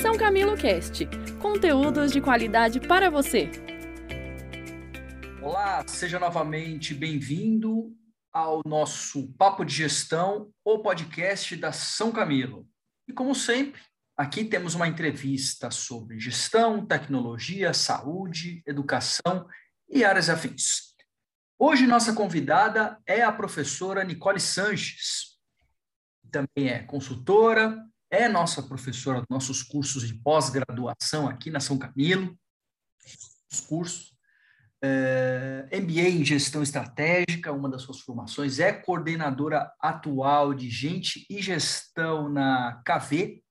São Camilo Cast conteúdos de qualidade para você. Olá, seja novamente bem-vindo ao nosso Papo de Gestão, o podcast da São Camilo. E como sempre, aqui temos uma entrevista sobre gestão, tecnologia, saúde, educação e áreas afins. Hoje nossa convidada é a professora Nicole Sanches, também é consultora, é nossa professora dos nossos cursos de pós-graduação aqui na São Camilo, os cursos. É, MBA em Gestão Estratégica, uma das suas formações, é coordenadora atual de Gente e Gestão na KV,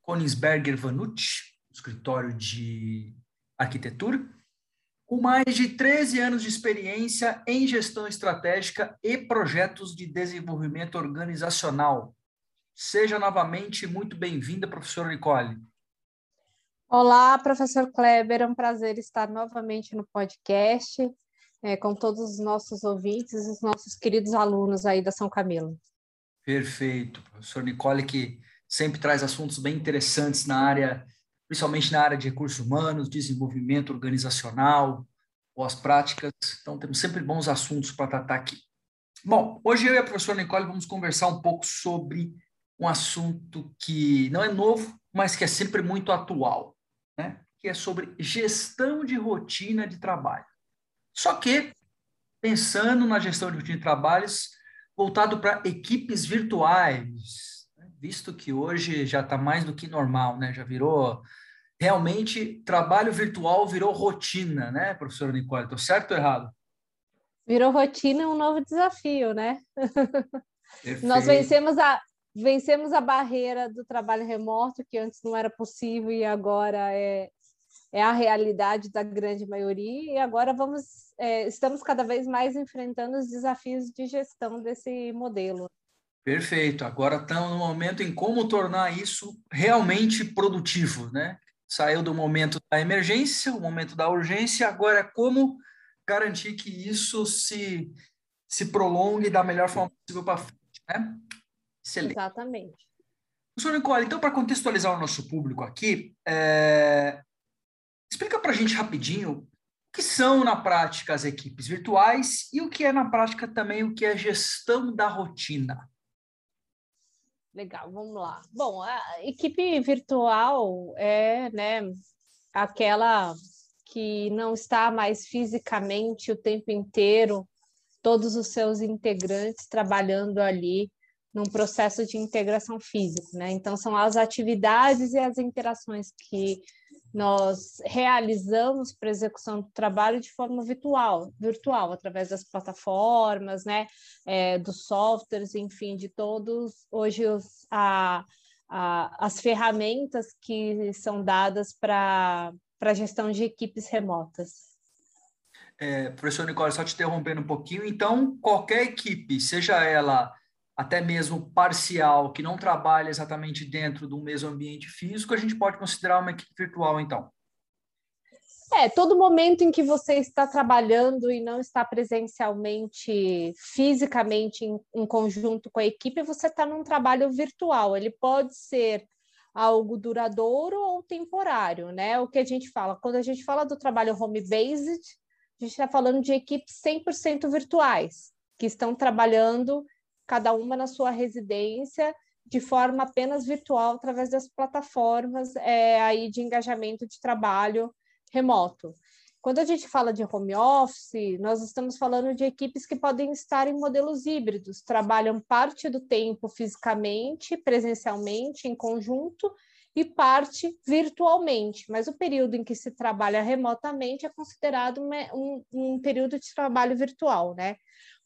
Konigsberger Vanucci, escritório de arquitetura, com mais de 13 anos de experiência em gestão estratégica e projetos de desenvolvimento organizacional, Seja novamente muito bem-vinda, professora Nicole. Olá, professor Kleber, é um prazer estar novamente no podcast é, com todos os nossos ouvintes e os nossos queridos alunos aí da São Camilo. Perfeito, professor Nicole, que sempre traz assuntos bem interessantes na área, principalmente na área de recursos humanos, desenvolvimento organizacional, boas práticas. Então, temos sempre bons assuntos para tratar aqui. Bom, hoje eu e a professora Nicole vamos conversar um pouco sobre um assunto que não é novo, mas que é sempre muito atual, né? que é sobre gestão de rotina de trabalho. Só que, pensando na gestão de rotina de trabalhos, voltado para equipes virtuais, né? visto que hoje já está mais do que normal, né? já virou. Realmente, trabalho virtual virou rotina, né, professora Nicole? Estou certo ou errado? Virou rotina um novo desafio, né? Nós vencemos a, vencemos a barreira do trabalho remoto, que antes não era possível e agora é, é a realidade da grande maioria, e agora vamos, é, estamos cada vez mais enfrentando os desafios de gestão desse modelo. Perfeito. Agora estamos no momento em como tornar isso realmente produtivo, né? Saiu do momento da emergência, o momento da urgência, agora é como garantir que isso se, se prolongue da melhor forma possível para frente, né? Excelente. Exatamente. Professor Nicole, então, para contextualizar o nosso público aqui, é... explica para a gente rapidinho o que são, na prática, as equipes virtuais e o que é, na prática, também o que é gestão da rotina. Legal, vamos lá. Bom, a equipe virtual é né, aquela que não está mais fisicamente o tempo inteiro, todos os seus integrantes trabalhando ali num processo de integração física, né? Então são as atividades e as interações que nós realizamos para execução do trabalho de forma virtual, virtual através das plataformas, né, é, dos softwares, enfim, de todos hoje os, a, a, as ferramentas que são dadas para para gestão de equipes remotas. É, professor Nicole, só te interrompendo um pouquinho, então qualquer equipe, seja ela até mesmo parcial, que não trabalha exatamente dentro do mesmo ambiente físico, a gente pode considerar uma equipe virtual, então. É, todo momento em que você está trabalhando e não está presencialmente, fisicamente em, em conjunto com a equipe, você está num trabalho virtual. Ele pode ser algo duradouro ou temporário, né? O que a gente fala, quando a gente fala do trabalho home-based, a gente está falando de equipes 100% virtuais, que estão trabalhando cada uma na sua residência, de forma apenas virtual, através das plataformas é, aí de engajamento de trabalho remoto. Quando a gente fala de home office, nós estamos falando de equipes que podem estar em modelos híbridos, trabalham parte do tempo fisicamente, presencialmente, em conjunto, e parte virtualmente, mas o período em que se trabalha remotamente é considerado um, um período de trabalho virtual, né?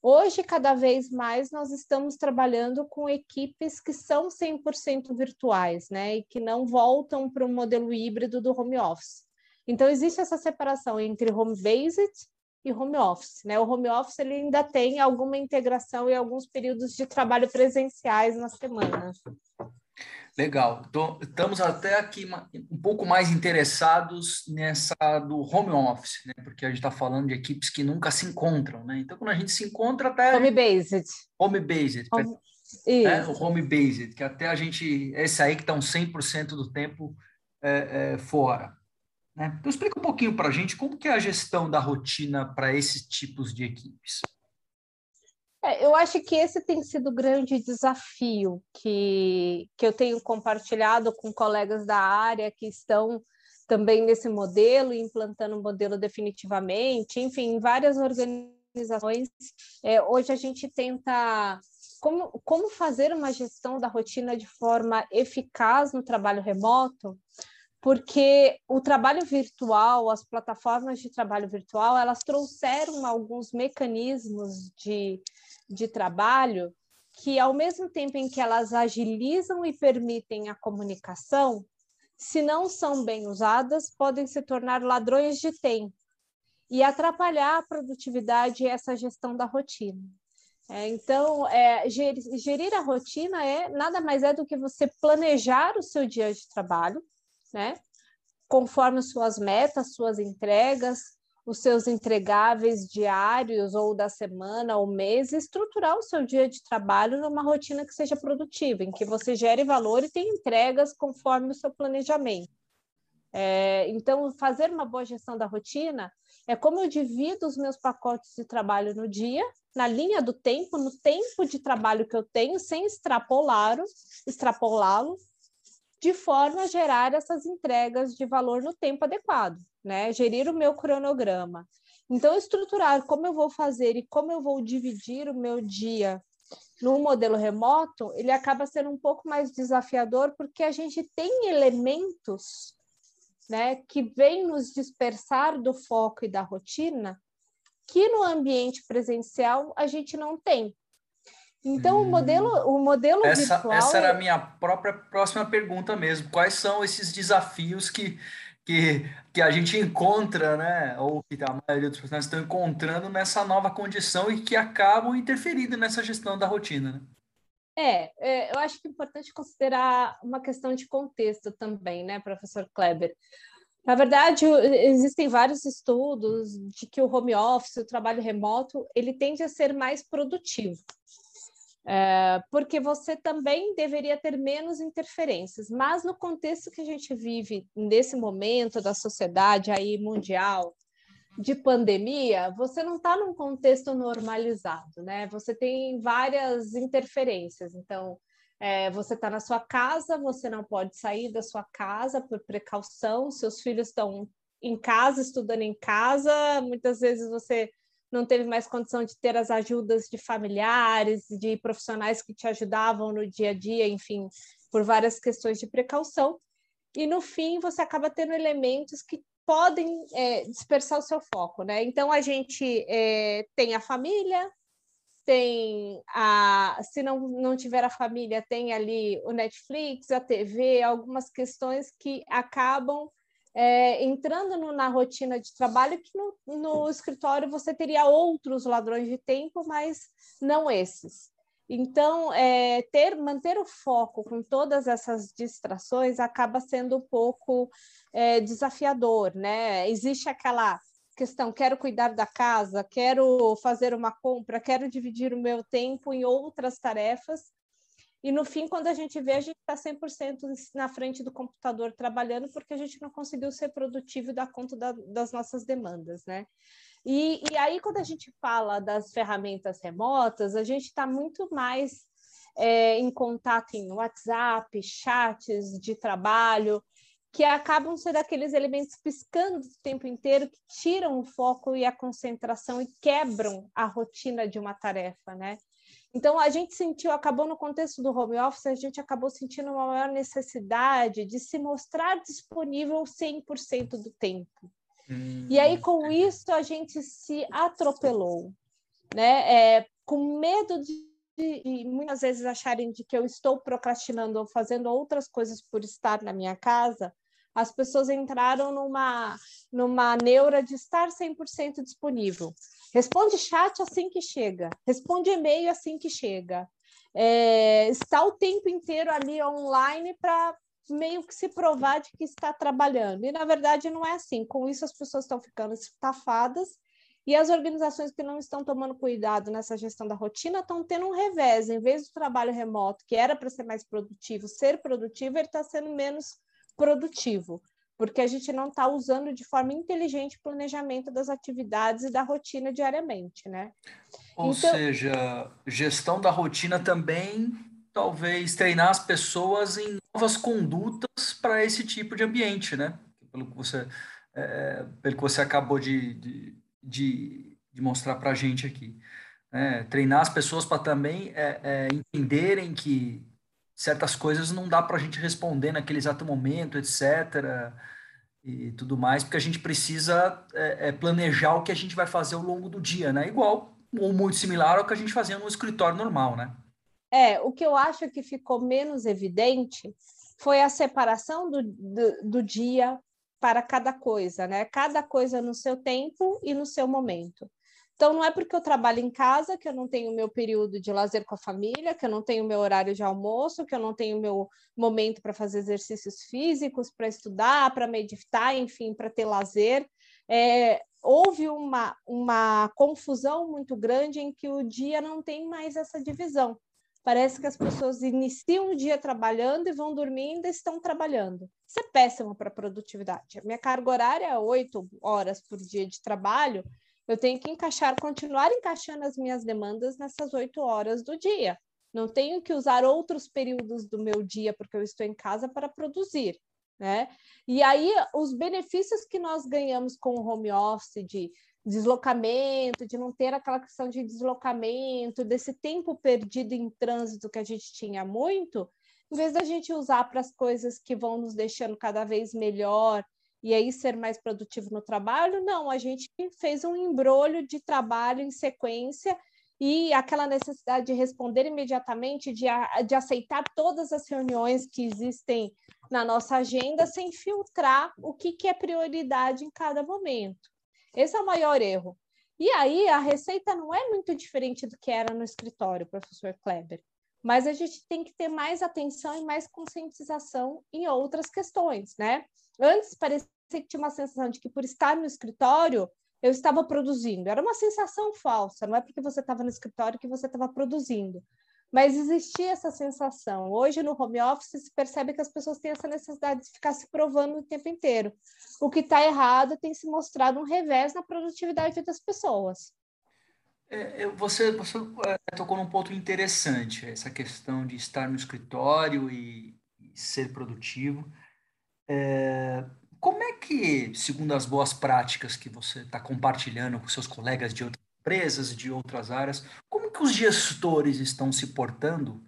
Hoje, cada vez mais, nós estamos trabalhando com equipes que são 100% virtuais, né? E que não voltam para o modelo híbrido do home office. Então, existe essa separação entre home-based e home office, né? O home office ele ainda tem alguma integração e alguns períodos de trabalho presenciais na semana. Legal. Então, estamos até aqui um pouco mais interessados nessa do home office, né? Porque a gente está falando de equipes que nunca se encontram, né? Então, quando a gente se encontra, até. Home based. Home based. Home... né? o home based, que até a gente, esse aí que está uns 100% do tempo é, é, fora. Né? Então, explica um pouquinho para a gente como que é a gestão da rotina para esses tipos de equipes. É, eu acho que esse tem sido o grande desafio que, que eu tenho compartilhado com colegas da área que estão também nesse modelo, implantando o modelo definitivamente, enfim, várias organizações. É, hoje a gente tenta como, como fazer uma gestão da rotina de forma eficaz no trabalho remoto, porque o trabalho virtual, as plataformas de trabalho virtual, elas trouxeram alguns mecanismos de, de trabalho que, ao mesmo tempo em que elas agilizam e permitem a comunicação, se não são bem usadas, podem se tornar ladrões de tempo e atrapalhar a produtividade e essa gestão da rotina. É, então, é, gerir, gerir, a rotina é nada mais é do que você planejar o seu dia de trabalho, né? Conforme suas metas, suas entregas, os seus entregáveis diários ou da semana ou mês, estruturar o seu dia de trabalho numa rotina que seja produtiva, em que você gere valor e tenha entregas conforme o seu planejamento. É, então, fazer uma boa gestão da rotina é como eu divido os meus pacotes de trabalho no dia, na linha do tempo, no tempo de trabalho que eu tenho, sem extrapolá-lo, extrapolá-lo, de forma a gerar essas entregas de valor no tempo adequado, né? Gerir o meu cronograma. Então, estruturar como eu vou fazer e como eu vou dividir o meu dia no modelo remoto, ele acaba sendo um pouco mais desafiador, porque a gente tem elementos né, que vêm nos dispersar do foco e da rotina, que no ambiente presencial a gente não tem. Então, hum. o modelo, o modelo essa, virtual... Essa era a minha própria próxima pergunta mesmo. Quais são esses desafios que, que, que a gente encontra, né? Ou que a maioria dos profissionais estão encontrando nessa nova condição e que acabam interferindo nessa gestão da rotina, né? É, é, eu acho que é importante considerar uma questão de contexto também, né, professor Kleber? Na verdade, existem vários estudos de que o home office, o trabalho remoto, ele tende a ser mais produtivo. É, porque você também deveria ter menos interferências, mas no contexto que a gente vive nesse momento da sociedade aí mundial, de pandemia, você não está num contexto normalizado, né? Você tem várias interferências. Então, é, você está na sua casa, você não pode sair da sua casa por precaução, seus filhos estão em casa, estudando em casa, muitas vezes você não teve mais condição de ter as ajudas de familiares, de profissionais que te ajudavam no dia a dia, enfim, por várias questões de precaução. E no fim, você acaba tendo elementos que podem é, dispersar o seu foco, né? Então a gente é, tem a família, tem a, se não, não tiver a família, tem ali o Netflix, a TV, algumas questões que acabam é, entrando no, na rotina de trabalho que no, no escritório você teria outros ladrões de tempo, mas não esses. Então, é, ter, manter o foco com todas essas distrações acaba sendo um pouco é, desafiador, né? Existe aquela questão, quero cuidar da casa, quero fazer uma compra, quero dividir o meu tempo em outras tarefas, e no fim, quando a gente vê, a gente está 100% na frente do computador trabalhando porque a gente não conseguiu ser produtivo e dar conta da, das nossas demandas, né? E, e aí, quando a gente fala das ferramentas remotas, a gente está muito mais é, em contato em WhatsApp, chats de trabalho, que acabam sendo aqueles elementos piscando o tempo inteiro que tiram o foco e a concentração e quebram a rotina de uma tarefa, né? Então, a gente sentiu, acabou no contexto do home office, a gente acabou sentindo uma maior necessidade de se mostrar disponível 100% do tempo. Hum, e aí, com isso, a gente se atropelou, né? É, com medo de, de, muitas vezes acharem de que eu estou procrastinando ou fazendo outras coisas por estar na minha casa, as pessoas entraram numa, numa neura de estar 100% disponível. Responde chat assim que chega, responde e-mail assim que chega. É, está o tempo inteiro ali online para meio que se provar de que está trabalhando. E na verdade não é assim. Com isso as pessoas estão ficando estafadas E as organizações que não estão tomando cuidado nessa gestão da rotina estão tendo um revés. Em vez do trabalho remoto, que era para ser mais produtivo, ser produtivo, ele está sendo menos produtivo, porque a gente não está usando de forma inteligente o planejamento das atividades e da rotina diariamente, né? Ou então... seja, gestão da rotina também, talvez treinar as pessoas em novas condutas para esse tipo de ambiente, né? Pelo que você, é, pelo que você acabou de, de de, de mostrar para a gente aqui. É, treinar as pessoas para também é, é, entenderem que certas coisas não dá para a gente responder naquele exato momento, etc. E tudo mais, porque a gente precisa é, é, planejar o que a gente vai fazer ao longo do dia, né? Igual ou muito similar ao que a gente fazia no escritório normal, né? É, o que eu acho que ficou menos evidente foi a separação do, do, do dia para cada coisa, né? Cada coisa no seu tempo e no seu momento. Então, não é porque eu trabalho em casa que eu não tenho meu período de lazer com a família, que eu não tenho meu horário de almoço, que eu não tenho meu momento para fazer exercícios físicos, para estudar, para meditar, enfim, para ter lazer. É, houve uma, uma confusão muito grande em que o dia não tem mais essa divisão. Parece que as pessoas iniciam o dia trabalhando e vão dormir e estão trabalhando. Isso é péssimo para a produtividade. A minha carga horária é oito horas por dia de trabalho. Eu tenho que encaixar, continuar encaixando as minhas demandas nessas oito horas do dia. Não tenho que usar outros períodos do meu dia porque eu estou em casa para produzir. Né? E aí, os benefícios que nós ganhamos com o home office de deslocamento, de não ter aquela questão de deslocamento, desse tempo perdido em trânsito que a gente tinha muito, em vez da gente usar para as coisas que vão nos deixando cada vez melhor e aí ser mais produtivo no trabalho, não, a gente fez um embrolho de trabalho em sequência e aquela necessidade de responder imediatamente, de, de aceitar todas as reuniões que existem na nossa agenda, sem filtrar o que, que é prioridade em cada momento. Esse é o maior erro. E aí a receita não é muito diferente do que era no escritório, professor Kleber. Mas a gente tem que ter mais atenção e mais conscientização em outras questões, né? Antes parecia que tinha uma sensação de que por estar no escritório eu estava produzindo. Era uma sensação falsa, não é porque você estava no escritório que você estava produzindo mas existia essa sensação. Hoje, no home office, se percebe que as pessoas têm essa necessidade de ficar se provando o tempo inteiro. O que está errado tem se mostrado um revés na produtividade das pessoas. É, você, você é, tocou num ponto interessante, essa questão de estar no escritório e, e ser produtivo. É, como é que, segundo as boas práticas que você está compartilhando com seus colegas de outras empresas, de outras áreas, como que os gestores estão se portando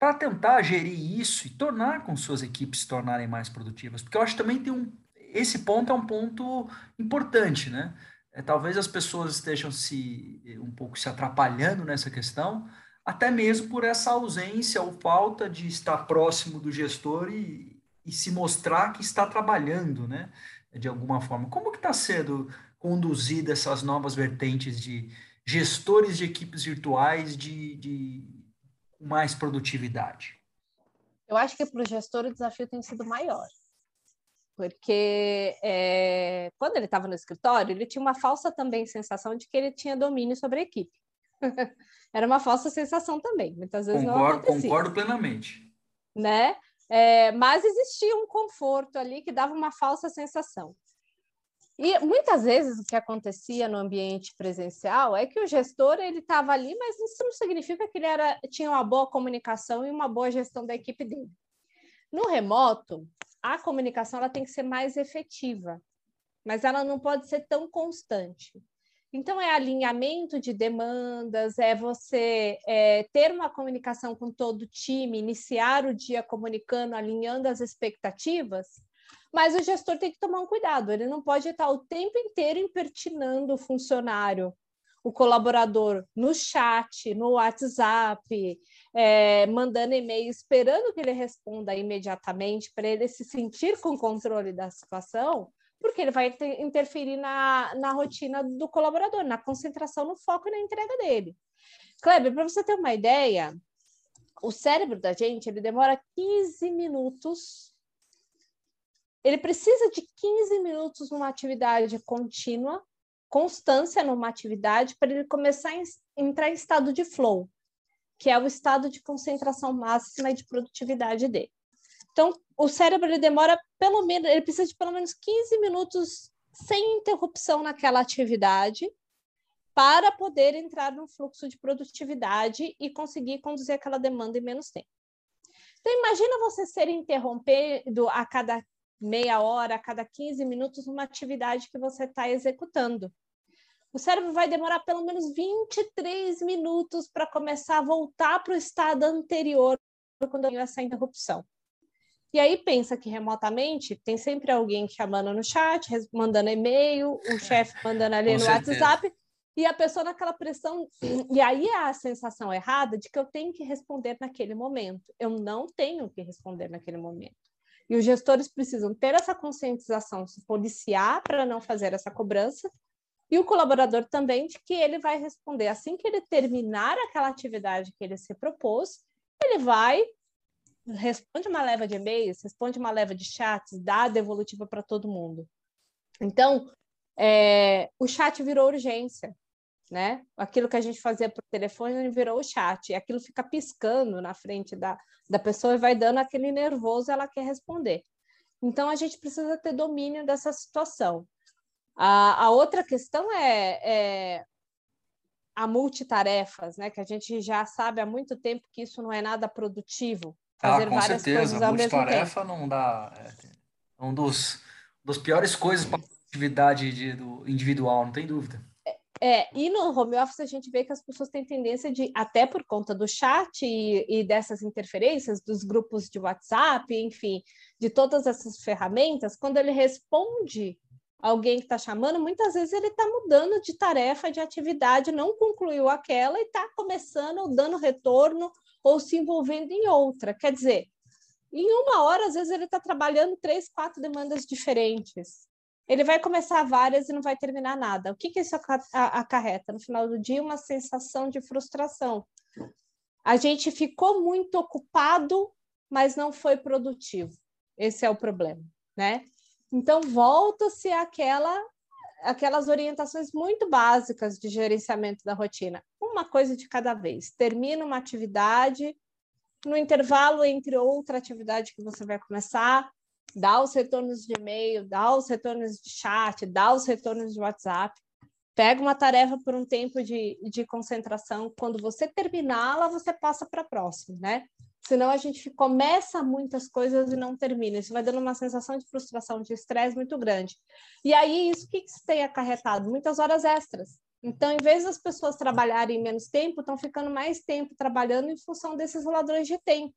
para tentar gerir isso e tornar com suas equipes se tornarem mais produtivas? Porque eu acho que também tem um esse ponto é um ponto importante, né? É, talvez as pessoas estejam se um pouco se atrapalhando nessa questão, até mesmo por essa ausência ou falta de estar próximo do gestor e, e se mostrar que está trabalhando, né? De alguma forma. Como que está sendo conduzida essas novas vertentes de gestores de equipes virtuais de, de mais produtividade? Eu acho que para o gestor o desafio tem sido maior. Porque é, quando ele estava no escritório, ele tinha uma falsa também sensação de que ele tinha domínio sobre a equipe. Era uma falsa sensação também. Muitas vezes concordo, não acontecia. Concordo plenamente. Né? É, mas existia um conforto ali que dava uma falsa sensação. E muitas vezes o que acontecia no ambiente presencial é que o gestor ele estava ali, mas isso não significa que ele era, tinha uma boa comunicação e uma boa gestão da equipe dele. No remoto, a comunicação ela tem que ser mais efetiva, mas ela não pode ser tão constante. Então, é alinhamento de demandas, é você é, ter uma comunicação com todo o time, iniciar o dia comunicando, alinhando as expectativas, mas o gestor tem que tomar um cuidado, ele não pode estar o tempo inteiro impertinando o funcionário, o colaborador no chat, no WhatsApp, é, mandando e-mail, esperando que ele responda imediatamente para ele se sentir com controle da situação, porque ele vai ter, interferir na, na rotina do colaborador, na concentração, no foco e na entrega dele. Kleber, para você ter uma ideia, o cérebro da gente ele demora 15 minutos ele precisa de 15 minutos numa atividade contínua constância numa atividade para ele começar a entrar em estado de flow, que é o estado de concentração máxima e de produtividade dele. Então, o cérebro ele demora pelo menos, ele precisa de pelo menos 15 minutos sem interrupção naquela atividade para poder entrar no fluxo de produtividade e conseguir conduzir aquela demanda em menos tempo. Então, imagina você ser interrompido a cada meia hora, a cada 15 minutos, numa atividade que você está executando. O cérebro vai demorar pelo menos 23 minutos para começar a voltar para o estado anterior quando tem essa interrupção. E aí pensa que remotamente tem sempre alguém chamando no chat, mandando e-mail, o chefe mandando ali Com no certeza. WhatsApp, e a pessoa naquela pressão. E aí é a sensação errada de que eu tenho que responder naquele momento. Eu não tenho que responder naquele momento. E os gestores precisam ter essa conscientização, se policiar para não fazer essa cobrança, e o colaborador também de que ele vai responder assim que ele terminar aquela atividade que ele se propôs, ele vai responde uma leva de e-mails, responde uma leva de chats, dá a devolutiva para todo mundo. Então, é, o chat virou urgência, né? Aquilo que a gente fazia por telefone virou o chat, e aquilo fica piscando na frente da, da pessoa e vai dando aquele nervoso, ela quer responder. Então, a gente precisa ter domínio dessa situação. A, a outra questão é, é a multitarefas, né? Que a gente já sabe há muito tempo que isso não é nada produtivo. Ah, fazer ah, com várias certeza. coisas ao mesmo tempo. Multitarefa não dá. É um dos, dos piores coisas para a atividade de, do individual, não tem dúvida. É, e no home office a gente vê que as pessoas têm tendência de, até por conta do chat e, e dessas interferências, dos grupos de WhatsApp, enfim, de todas essas ferramentas, quando ele responde alguém que está chamando, muitas vezes ele está mudando de tarefa, de atividade, não concluiu aquela e está começando, dando retorno ou se envolvendo em outra. Quer dizer, em uma hora, às vezes, ele está trabalhando três, quatro demandas diferentes ele vai começar várias e não vai terminar nada. O que, que isso acarreta? No final do dia, uma sensação de frustração. A gente ficou muito ocupado, mas não foi produtivo. Esse é o problema, né? Então, volta-se àquela, aquelas orientações muito básicas de gerenciamento da rotina. Uma coisa de cada vez. Termina uma atividade, no intervalo entre outra atividade que você vai começar, dá os retornos de e-mail, dá os retornos de chat, dá os retornos de WhatsApp. Pega uma tarefa por um tempo de, de concentração. Quando você terminá-la, você passa para a próxima, né? Senão a gente começa muitas coisas e não termina. Isso vai dando uma sensação de frustração, de estresse muito grande. E aí, isso que, que tem acarretado? Muitas horas extras. Então, em vez das pessoas trabalharem menos tempo, estão ficando mais tempo trabalhando em função desses ladrões de tempo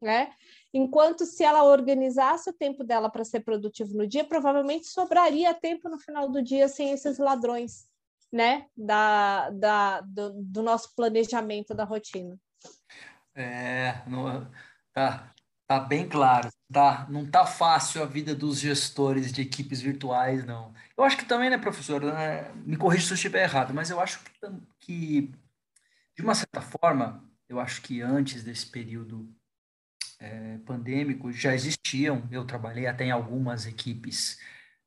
né? Enquanto se ela organizasse o tempo dela para ser produtivo no dia, provavelmente sobraria tempo no final do dia sem esses ladrões, né? Da, da, do, do nosso planejamento da rotina. É, não, tá, tá bem claro. Tá, não tá fácil a vida dos gestores de equipes virtuais, não. Eu acho que também, né, professor, né, me corrija se eu estiver errado, mas eu acho que, que, de uma certa forma, eu acho que antes desse período é, pandêmico já existiam. Eu trabalhei até em algumas equipes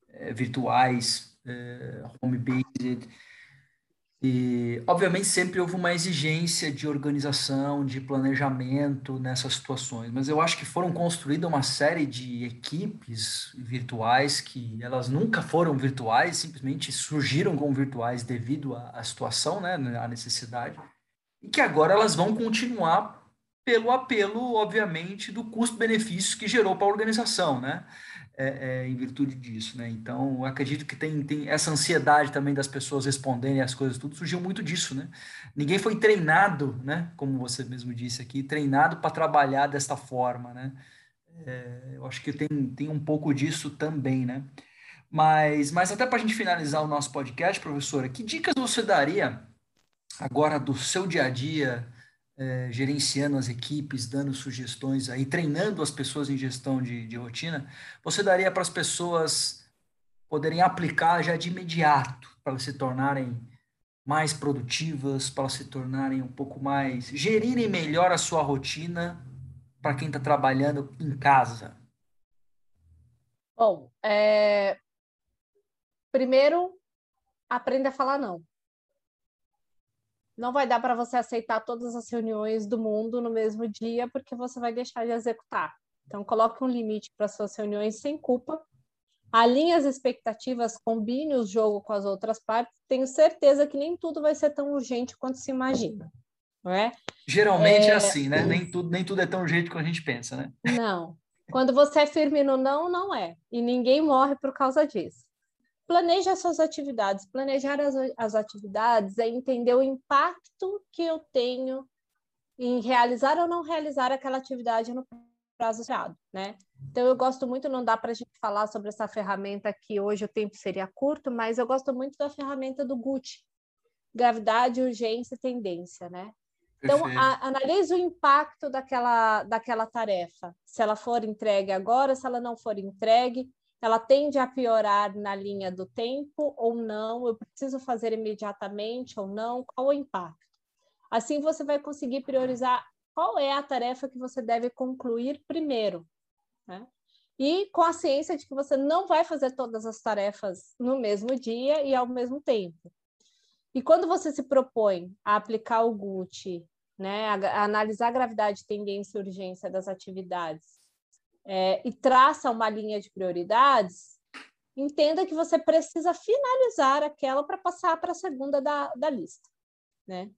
é, virtuais, é, home-based, e, obviamente, sempre houve uma exigência de organização, de planejamento nessas situações, mas eu acho que foram construídas uma série de equipes virtuais que elas nunca foram virtuais, simplesmente surgiram como virtuais devido à, à situação, né, à necessidade, e que agora elas vão continuar pelo apelo, obviamente, do custo-benefício que gerou para a organização, né? É, é, em virtude disso, né? Então, acredito que tem, tem essa ansiedade também das pessoas responderem as coisas, tudo surgiu muito disso, né? Ninguém foi treinado, né? Como você mesmo disse aqui, treinado para trabalhar desta forma, né? É, eu acho que tem, tem um pouco disso também, né? Mas, mas até para a gente finalizar o nosso podcast, professora, que dicas você daria agora do seu dia a dia, é, gerenciando as equipes, dando sugestões aí, treinando as pessoas em gestão de, de rotina, você daria para as pessoas poderem aplicar já de imediato, para se tornarem mais produtivas, para se tornarem um pouco mais, gerirem melhor a sua rotina para quem está trabalhando em casa? Bom, é... primeiro aprenda a falar não. Não vai dar para você aceitar todas as reuniões do mundo no mesmo dia, porque você vai deixar de executar. Então, coloque um limite para suas reuniões sem culpa. Alinhe as expectativas, combine o jogo com as outras partes. Tenho certeza que nem tudo vai ser tão urgente quanto se imagina. Não é? Geralmente é, é assim, né? Nem tudo, nem tudo é tão urgente quanto a gente pensa, né? Não. Quando você é firme no não, não é. E ninguém morre por causa disso. Planeje as suas atividades. Planejar as, as atividades é entender o impacto que eu tenho em realizar ou não realizar aquela atividade no prazo esperado, né? Então, eu gosto muito, não dá para a gente falar sobre essa ferramenta que hoje o tempo seria curto, mas eu gosto muito da ferramenta do Gucci, gravidade, urgência e tendência, né? Então, a, analise o impacto daquela, daquela tarefa. Se ela for entregue agora, se ela não for entregue, ela tende a piorar na linha do tempo ou não? Eu preciso fazer imediatamente ou não? Qual o impacto? Assim, você vai conseguir priorizar qual é a tarefa que você deve concluir primeiro. Né? E com a ciência de que você não vai fazer todas as tarefas no mesmo dia e ao mesmo tempo. E quando você se propõe a aplicar o GUT né, a, a analisar a gravidade, tendência e urgência das atividades é, e traça uma linha de prioridades, entenda que você precisa finalizar aquela para passar para a segunda da, da lista, né?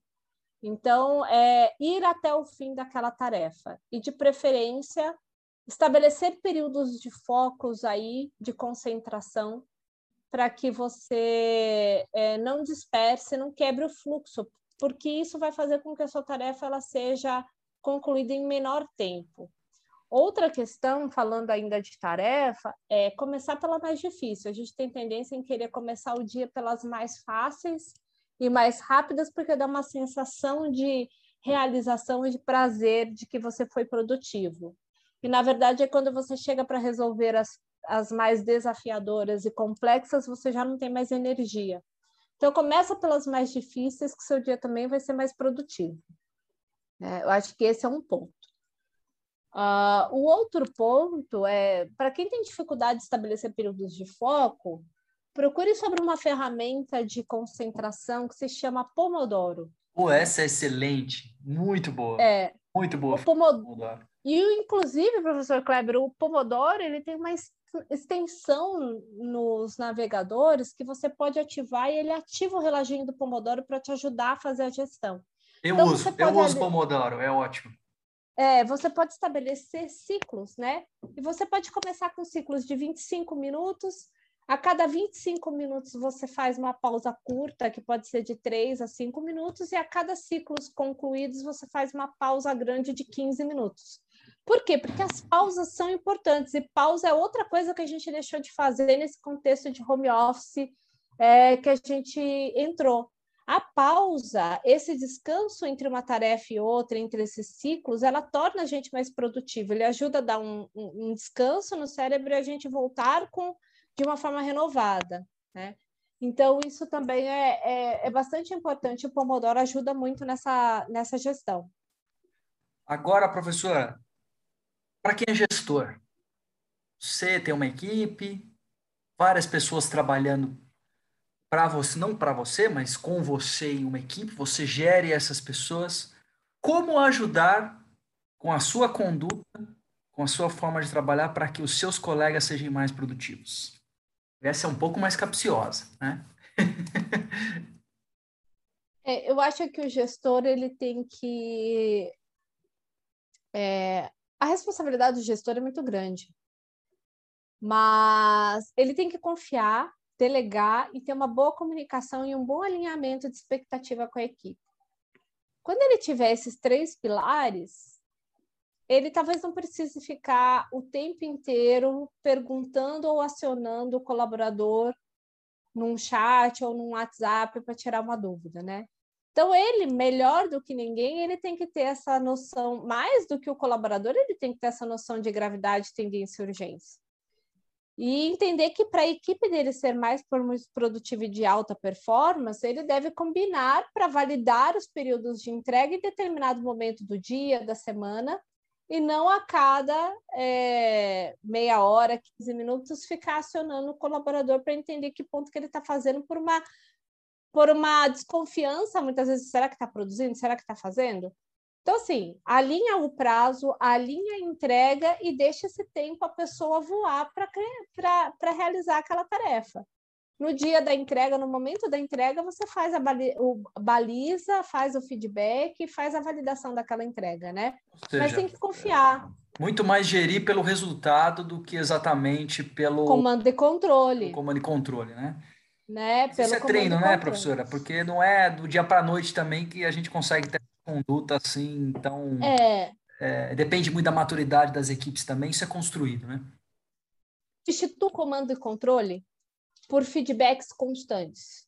Então, é ir até o fim daquela tarefa e, de preferência, estabelecer períodos de focos aí, de concentração, para que você é, não disperse, não quebre o fluxo, porque isso vai fazer com que a sua tarefa ela seja concluída em menor tempo. Outra questão, falando ainda de tarefa, é começar pela mais difícil. A gente tem tendência em querer começar o dia pelas mais fáceis e mais rápidas, porque dá uma sensação de realização e de prazer de que você foi produtivo. E, na verdade, é quando você chega para resolver as, as mais desafiadoras e complexas, você já não tem mais energia. Então, começa pelas mais difíceis, que seu dia também vai ser mais produtivo. É, eu acho que esse é um ponto. Uh, o outro ponto é, para quem tem dificuldade de estabelecer períodos de foco, procure sobre uma ferramenta de concentração que se chama Pomodoro. Pô, essa é excelente, muito boa. É. Muito boa. O Pomodoro. E, inclusive, professor Kleber, o Pomodoro ele tem uma extensão nos navegadores que você pode ativar e ele ativa o reloginho do Pomodoro para te ajudar a fazer a gestão. Eu então, uso, eu uso Pomodoro, é ótimo. É, você pode estabelecer ciclos, né? E você pode começar com ciclos de 25 minutos. A cada 25 minutos você faz uma pausa curta, que pode ser de 3 a 5 minutos, e a cada ciclos concluídos você faz uma pausa grande de 15 minutos. Por quê? Porque as pausas são importantes, e pausa é outra coisa que a gente deixou de fazer nesse contexto de home office é, que a gente entrou. A pausa, esse descanso entre uma tarefa e outra, entre esses ciclos, ela torna a gente mais produtivo, ele ajuda a dar um, um, descanso no cérebro e a gente voltar com, de uma forma renovada, né? Então, isso também é, é, é bastante importante, o Pomodoro ajuda muito nessa, nessa gestão. Agora, professora, para quem é gestor, você tem uma equipe, várias pessoas trabalhando para você, não para você, mas com você em uma equipe, você gere essas pessoas. Como ajudar com a sua conduta, com a sua forma de trabalhar para que os seus colegas sejam mais produtivos? Essa é um pouco mais capciosa, né? é, eu acho que o gestor ele tem que é, a responsabilidade do gestor é muito grande. Mas ele tem que confiar, delegar e ter uma boa comunicação e um bom alinhamento de expectativa com a equipe. Quando ele tiver esses três pilares, ele talvez não precise ficar o tempo inteiro perguntando ou acionando o colaborador num chat ou num WhatsApp para tirar uma dúvida, né? Então, ele, melhor do que ninguém, ele tem que ter essa noção, mais do que o colaborador, ele tem que ter essa noção de gravidade, tendência e urgência. E entender que para a equipe dele ser mais produtiva e de alta performance, ele deve combinar para validar os períodos de entrega em determinado momento do dia, da semana, e não a cada é, meia hora, 15 minutos, ficar acionando o colaborador para entender que ponto que ele está fazendo por uma por uma desconfiança, muitas vezes, será que está produzindo? Será que está fazendo? Então, assim, alinha o prazo, alinha a entrega e deixa esse tempo a pessoa voar para realizar aquela tarefa. No dia da entrega, no momento da entrega, você faz a bali o, baliza, faz o feedback, faz a validação daquela entrega, né? Seja, Mas tem que confiar. Muito mais gerir pelo resultado do que exatamente pelo comando e controle. Comando e controle, né? né? Pelo Isso é treino, né, professora? Porque não é do dia para a noite também que a gente consegue ter conduta assim, então é. é. depende muito da maturidade das equipes também, isso é construído, né? Substitua comando e controle por feedbacks constantes.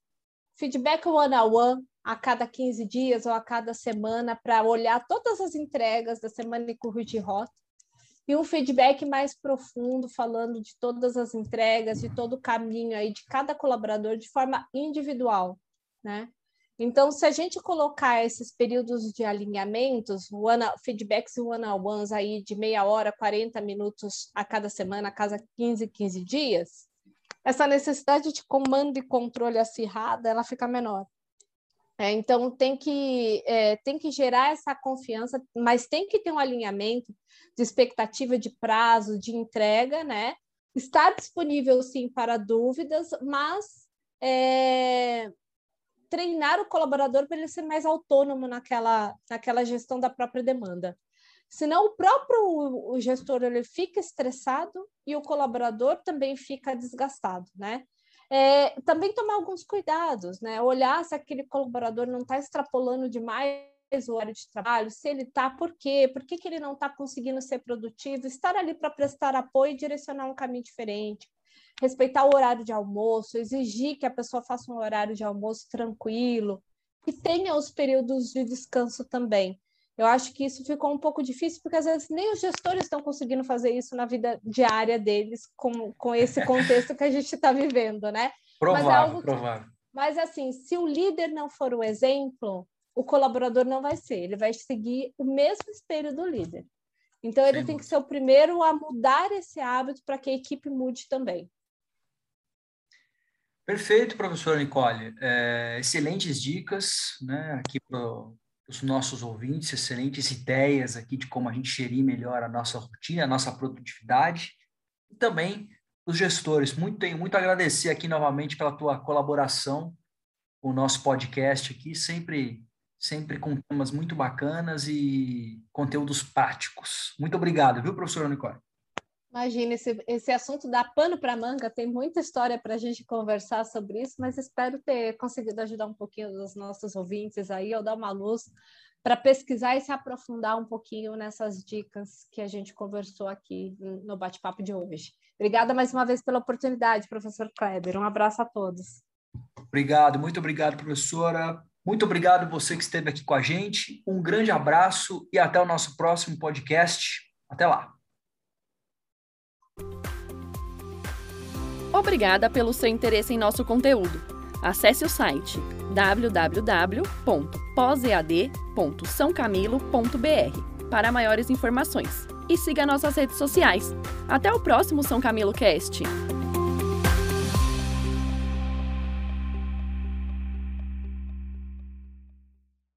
Feedback one-on-one a cada 15 dias ou a cada semana para olhar todas as entregas da semana e corrigir rota. E um feedback mais profundo, falando de todas as entregas, de todo o caminho aí de cada colaborador de forma individual, né? Então, se a gente colocar esses períodos de alinhamentos, one, feedbacks one-on-ones aí de meia hora, 40 minutos a cada semana, a cada 15, 15 dias, essa necessidade de comando e controle acirrada, ela fica menor. É, então tem que, é, tem que gerar essa confiança, mas tem que ter um alinhamento de expectativa de prazo, de entrega, né? Estar disponível sim para dúvidas, mas é, treinar o colaborador para ele ser mais autônomo naquela, naquela gestão da própria demanda. Senão o próprio o gestor ele fica estressado e o colaborador também fica desgastado, né? É, também tomar alguns cuidados, né? Olhar se aquele colaborador não está extrapolando demais o horário de trabalho, se ele está, por quê? Por que, que ele não está conseguindo ser produtivo? Estar ali para prestar apoio e direcionar um caminho diferente. Respeitar o horário de almoço, exigir que a pessoa faça um horário de almoço tranquilo, e tenha os períodos de descanso também. Eu acho que isso ficou um pouco difícil, porque às vezes nem os gestores estão conseguindo fazer isso na vida diária deles, com, com esse contexto que a gente está vivendo, né? Provável, mas é provável. Que, mas assim, se o líder não for o exemplo, o colaborador não vai ser, ele vai seguir o mesmo espelho do líder. Então, ele Sim. tem que ser o primeiro a mudar esse hábito para que a equipe mude também. Perfeito, professora Nicole. É, excelentes dicas né, aqui para os nossos ouvintes, excelentes ideias aqui de como a gente gerir melhor a nossa rotina, a nossa produtividade, e também os gestores. Muito, tenho muito a agradecer aqui novamente pela tua colaboração com o nosso podcast aqui, sempre, sempre com temas muito bacanas e conteúdos práticos. Muito obrigado, viu, professor Nicole? Imagina, esse, esse assunto dá pano para manga, tem muita história para a gente conversar sobre isso, mas espero ter conseguido ajudar um pouquinho os nossos ouvintes aí, ou dar uma luz para pesquisar e se aprofundar um pouquinho nessas dicas que a gente conversou aqui no bate-papo de hoje. Obrigada mais uma vez pela oportunidade, professor Kleber. Um abraço a todos. Obrigado, muito obrigado, professora. Muito obrigado você que esteve aqui com a gente. Um grande abraço e até o nosso próximo podcast. Até lá. Obrigada pelo seu interesse em nosso conteúdo. Acesse o site www.posead.sãocamilo.br para maiores informações e siga nossas redes sociais. Até o próximo São Camilo Cast!